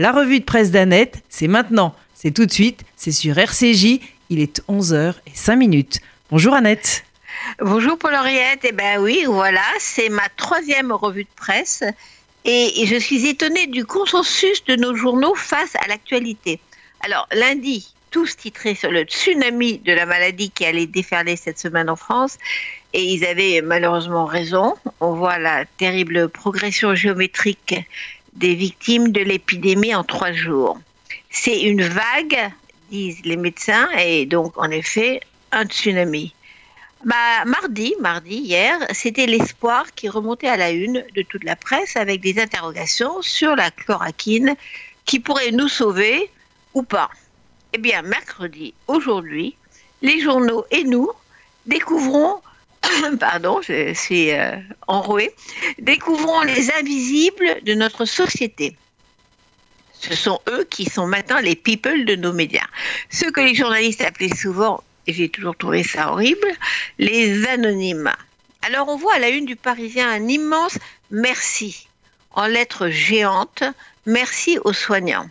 La revue de presse d'Annette, c'est maintenant, c'est tout de suite, c'est sur RCJ, il est 11h05 Bonjour Annette. Bonjour Paul-Henriette, eh bien oui, voilà, c'est ma troisième revue de presse et je suis étonnée du consensus de nos journaux face à l'actualité. Alors lundi, tous titrés sur le tsunami de la maladie qui allait déferler cette semaine en France. Et ils avaient malheureusement raison. On voit la terrible progression géométrique des victimes de l'épidémie en trois jours. C'est une vague, disent les médecins, et donc en effet un tsunami. Bah, mardi, mardi, hier, c'était l'espoir qui remontait à la une de toute la presse avec des interrogations sur la chloroquine qui pourrait nous sauver ou pas. Eh bien, mercredi, aujourd'hui, les journaux et nous découvrons, pardon, je suis euh, enrouée, découvrons les invisibles de notre société. Ce sont eux qui sont maintenant les people de nos médias. Ceux que les journalistes appelaient souvent, et j'ai toujours trouvé ça horrible, les anonymes. Alors on voit à la une du Parisien un immense merci en lettres géantes, merci aux soignants.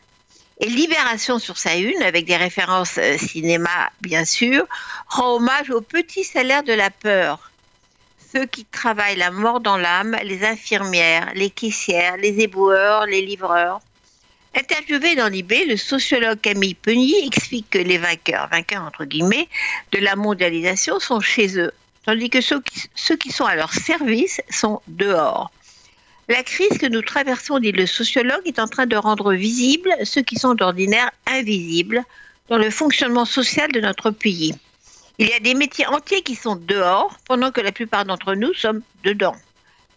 Et Libération sur sa une, avec des références euh, cinéma bien sûr, rend hommage aux petits salaires de la peur. Ceux qui travaillent la mort dans l'âme, les infirmières, les caissières, les éboueurs, les livreurs. Interviewé dans l'IB, le sociologue Camille Penier explique que les vainqueurs, vainqueurs entre guillemets, de la mondialisation sont chez eux, tandis que ceux qui, ceux qui sont à leur service sont dehors. La crise que nous traversons, dit le sociologue, est en train de rendre visibles ceux qui sont d'ordinaire invisibles dans le fonctionnement social de notre pays. Il y a des métiers entiers qui sont dehors, pendant que la plupart d'entre nous sommes dedans.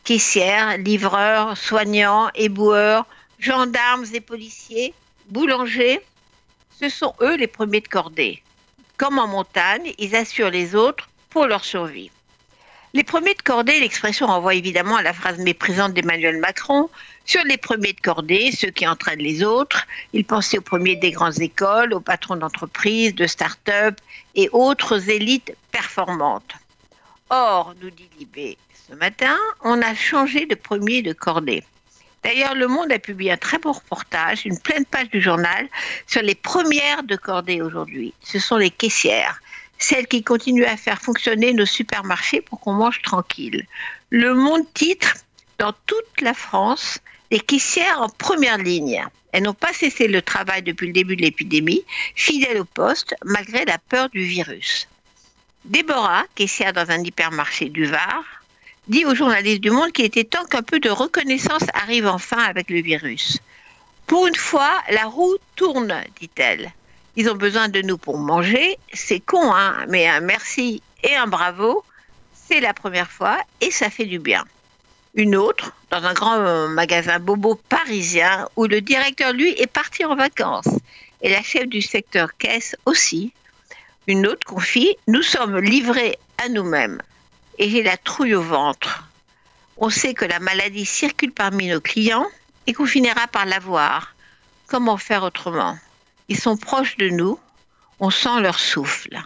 Caissières, livreurs, soignants, éboueurs, gendarmes et policiers, boulangers, ce sont eux les premiers de cordée. Comme en montagne, ils assurent les autres pour leur survie. Les premiers de cordée, l'expression renvoie évidemment à la phrase méprisante d'Emmanuel Macron. Sur les premiers de cordée, ceux qui entraînent les autres, il pensait aux premiers des grandes écoles, aux patrons d'entreprises, de start-up et autres élites performantes. Or, nous dit Libé ce matin, on a changé de premier de cordée. D'ailleurs, Le Monde a publié un très beau reportage, une pleine page du journal, sur les premières de cordée aujourd'hui. Ce sont les caissières celle qui continue à faire fonctionner nos supermarchés pour qu'on mange tranquille. Le Monde titre dans toute la France les caissières en première ligne. Elles n'ont pas cessé le travail depuis le début de l'épidémie, fidèles au poste malgré la peur du virus. Déborah, caissière dans un hypermarché du Var, dit aux journalistes du Monde qu'il était temps qu'un peu de reconnaissance arrive enfin avec le virus. Pour une fois, la roue tourne, dit-elle. Ils ont besoin de nous pour manger. C'est con, hein, mais un merci et un bravo, c'est la première fois et ça fait du bien. Une autre, dans un grand magasin bobo parisien, où le directeur, lui, est parti en vacances. Et la chef du secteur caisse aussi. Une autre confie, nous sommes livrés à nous-mêmes. Et j'ai la trouille au ventre. On sait que la maladie circule parmi nos clients et qu'on finira par l'avoir. Comment faire autrement? Ils sont proches de nous, on sent leur souffle.